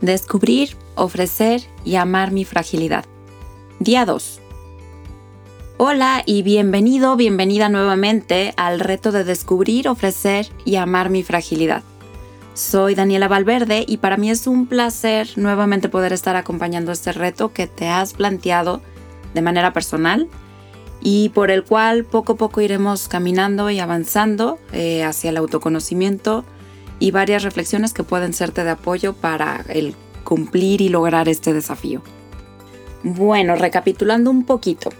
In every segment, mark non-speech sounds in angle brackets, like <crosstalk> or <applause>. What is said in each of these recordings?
Descubrir, ofrecer y amar mi fragilidad. Día 2. Hola y bienvenido, bienvenida nuevamente al reto de descubrir, ofrecer y amar mi fragilidad. Soy Daniela Valverde y para mí es un placer nuevamente poder estar acompañando este reto que te has planteado de manera personal y por el cual poco a poco iremos caminando y avanzando eh, hacia el autoconocimiento, y varias reflexiones que pueden serte de apoyo para el cumplir y lograr este desafío. Bueno, recapitulando un poquito.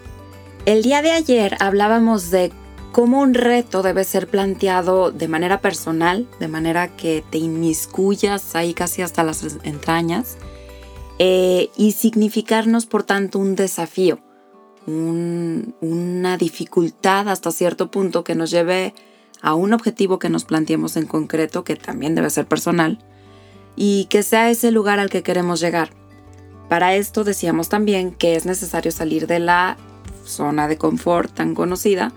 El día de ayer hablábamos de cómo un reto debe ser planteado de manera personal, de manera que te inmiscuyas ahí casi hasta las entrañas, eh, y significarnos por tanto un desafío, una dificultad hasta cierto punto que nos lleve a un objetivo que nos planteemos en concreto, que también debe ser personal, y que sea ese lugar al que queremos llegar. Para esto decíamos también que es necesario salir de la zona de confort tan conocida,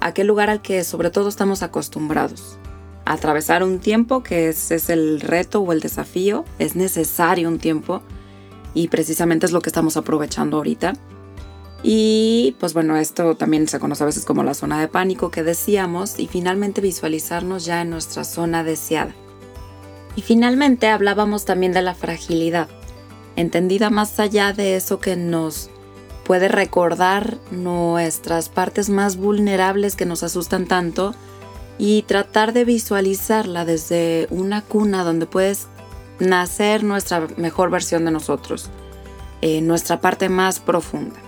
aquel lugar al que sobre todo estamos acostumbrados. Atravesar un tiempo, que es, es el reto o el desafío, es necesario un tiempo y precisamente es lo que estamos aprovechando ahorita y pues bueno, esto también se conoce a veces como la zona de pánico que decíamos y finalmente visualizarnos ya en nuestra zona deseada. Y finalmente hablábamos también de la fragilidad, entendida más allá de eso que nos puede recordar nuestras partes más vulnerables que nos asustan tanto y tratar de visualizarla desde una cuna donde puedes nacer nuestra mejor versión de nosotros, eh, nuestra parte más profunda.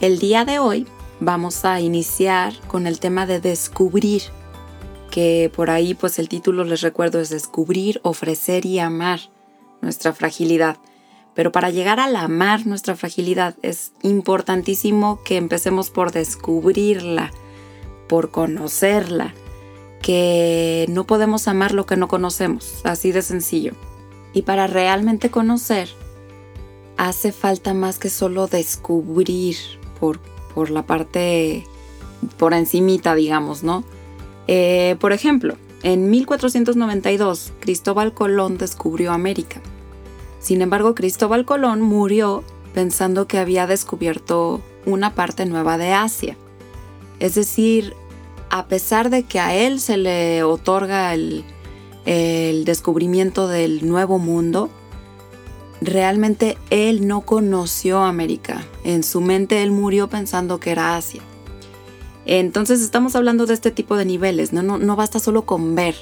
El día de hoy vamos a iniciar con el tema de descubrir, que por ahí pues el título les recuerdo es descubrir, ofrecer y amar nuestra fragilidad. Pero para llegar al amar nuestra fragilidad es importantísimo que empecemos por descubrirla, por conocerla, que no podemos amar lo que no conocemos, así de sencillo. Y para realmente conocer, hace falta más que solo descubrir por, la parte por encimita, digamos, ¿no? Eh, por ejemplo, en 1492 Cristóbal Colón descubrió América. Sin embargo, Cristóbal Colón murió pensando que había descubierto una parte nueva de Asia. Es decir, a pesar de que a él se le otorga el descubrimiento del nuevo mundo, realmente él no conoció América. En su mente él murió pensando que era Asia. Entonces estamos hablando de este tipo de niveles, no, no, basta solo con ver,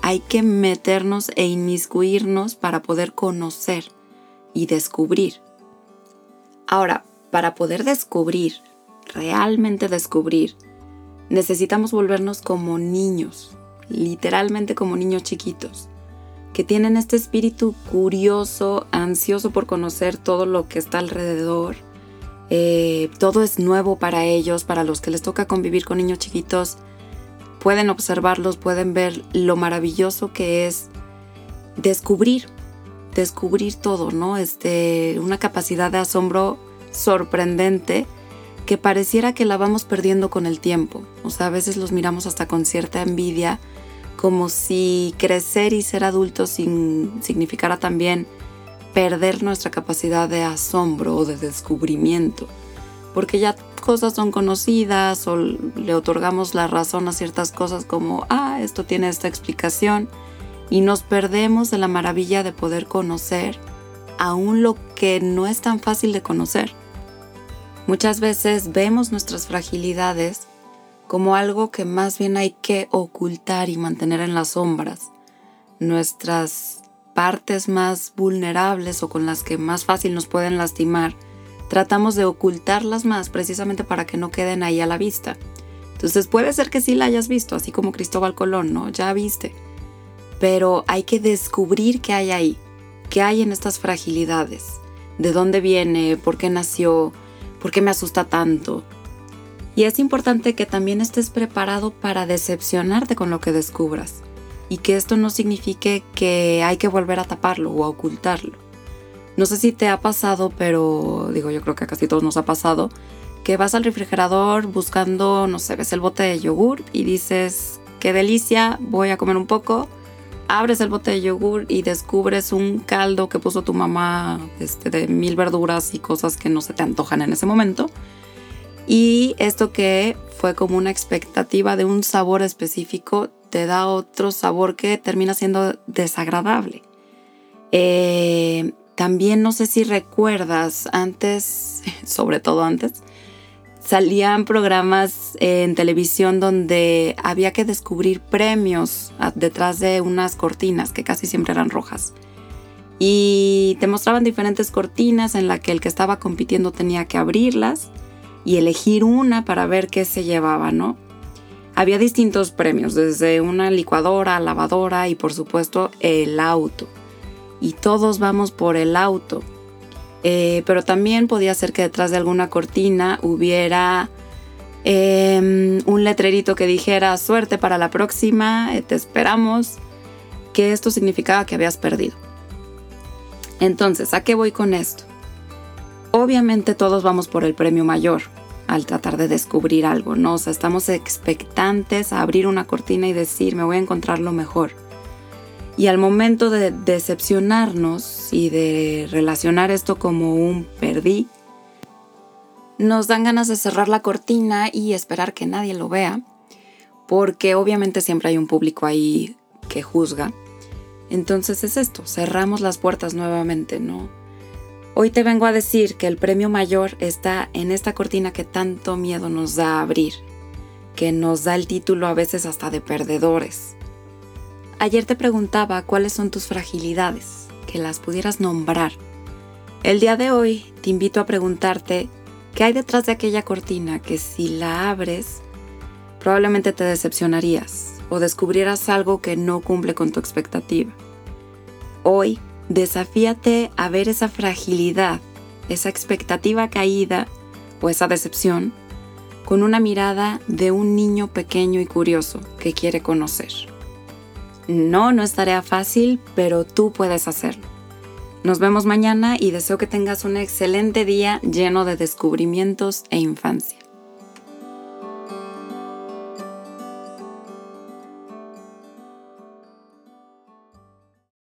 hay que meternos e inmiscuirnos para poder conocer y descubrir. Ahora, para poder descubrir, realmente descubrir, necesitamos volvernos como niños, literalmente como niños chiquitos que tienen este espíritu curioso, ansioso por conocer todo lo que está alrededor. Eh, todo es nuevo para ellos, para los que les toca convivir con niños chiquitos. Pueden observarlos, pueden ver lo maravilloso que es descubrir, descubrir todo, ¿no? Este, una capacidad de asombro sorprendente que pareciera que la vamos perdiendo con el tiempo. O sea, a veces los miramos hasta con cierta envidia como si crecer y ser adultos significara también perder nuestra capacidad de asombro o de descubrimiento, porque ya cosas son conocidas o le otorgamos la razón a ciertas cosas como, ah, esto tiene esta explicación, y nos perdemos de la maravilla de poder conocer aún lo que no es tan fácil de conocer. Muchas veces vemos nuestras fragilidades como algo que más bien hay que ocultar y mantener en las sombras. Nuestras partes más vulnerables o con las que más fácil nos pueden lastimar, tratamos de ocultarlas más precisamente para que no queden ahí a la vista. Entonces puede ser que sí la hayas visto, así como Cristóbal Colón, ¿no? Ya viste. Pero hay que descubrir qué hay ahí, qué hay en estas fragilidades, de dónde viene, por qué nació, por qué me asusta tanto, y es importante que también estés preparado para decepcionarte con lo que descubras y que esto no signifique que hay que volver a taparlo o a ocultarlo. No sé si te ha pasado, pero digo, yo creo que a casi todos nos ha pasado, que vas al refrigerador buscando, no sé, ves el bote de yogur y dices, qué delicia, voy a comer un poco, abres el bote de yogur y descubres un caldo que puso tu mamá este, de mil verduras y cosas que no se te antojan en ese momento. Y esto que fue como una expectativa de un sabor específico te da otro sabor que termina siendo desagradable. Eh, también no sé si recuerdas antes, <laughs> sobre todo antes, salían programas en televisión donde había que descubrir premios detrás de unas cortinas que casi siempre eran rojas. Y te mostraban diferentes cortinas en la que el que estaba compitiendo tenía que abrirlas y elegir una para ver qué se llevaba, ¿no? Había distintos premios, desde una licuadora, lavadora y por supuesto el auto. Y todos vamos por el auto. Eh, pero también podía ser que detrás de alguna cortina hubiera em, un letrerito que dijera suerte para la próxima, eh, te esperamos, que esto significaba que habías perdido. Entonces, ¿a qué voy con esto? Obviamente todos vamos por el premio mayor al tratar de descubrir algo, ¿no? O sea, estamos expectantes a abrir una cortina y decir, me voy a encontrar lo mejor. Y al momento de decepcionarnos y de relacionar esto como un perdí, nos dan ganas de cerrar la cortina y esperar que nadie lo vea, porque obviamente siempre hay un público ahí que juzga. Entonces es esto, cerramos las puertas nuevamente, ¿no? Hoy te vengo a decir que el premio mayor está en esta cortina que tanto miedo nos da abrir, que nos da el título a veces hasta de perdedores. Ayer te preguntaba cuáles son tus fragilidades, que las pudieras nombrar. El día de hoy te invito a preguntarte qué hay detrás de aquella cortina que si la abres probablemente te decepcionarías o descubrieras algo que no cumple con tu expectativa. Hoy Desafíate a ver esa fragilidad, esa expectativa caída o esa decepción con una mirada de un niño pequeño y curioso que quiere conocer. No, no es tarea fácil, pero tú puedes hacerlo. Nos vemos mañana y deseo que tengas un excelente día lleno de descubrimientos e infancia.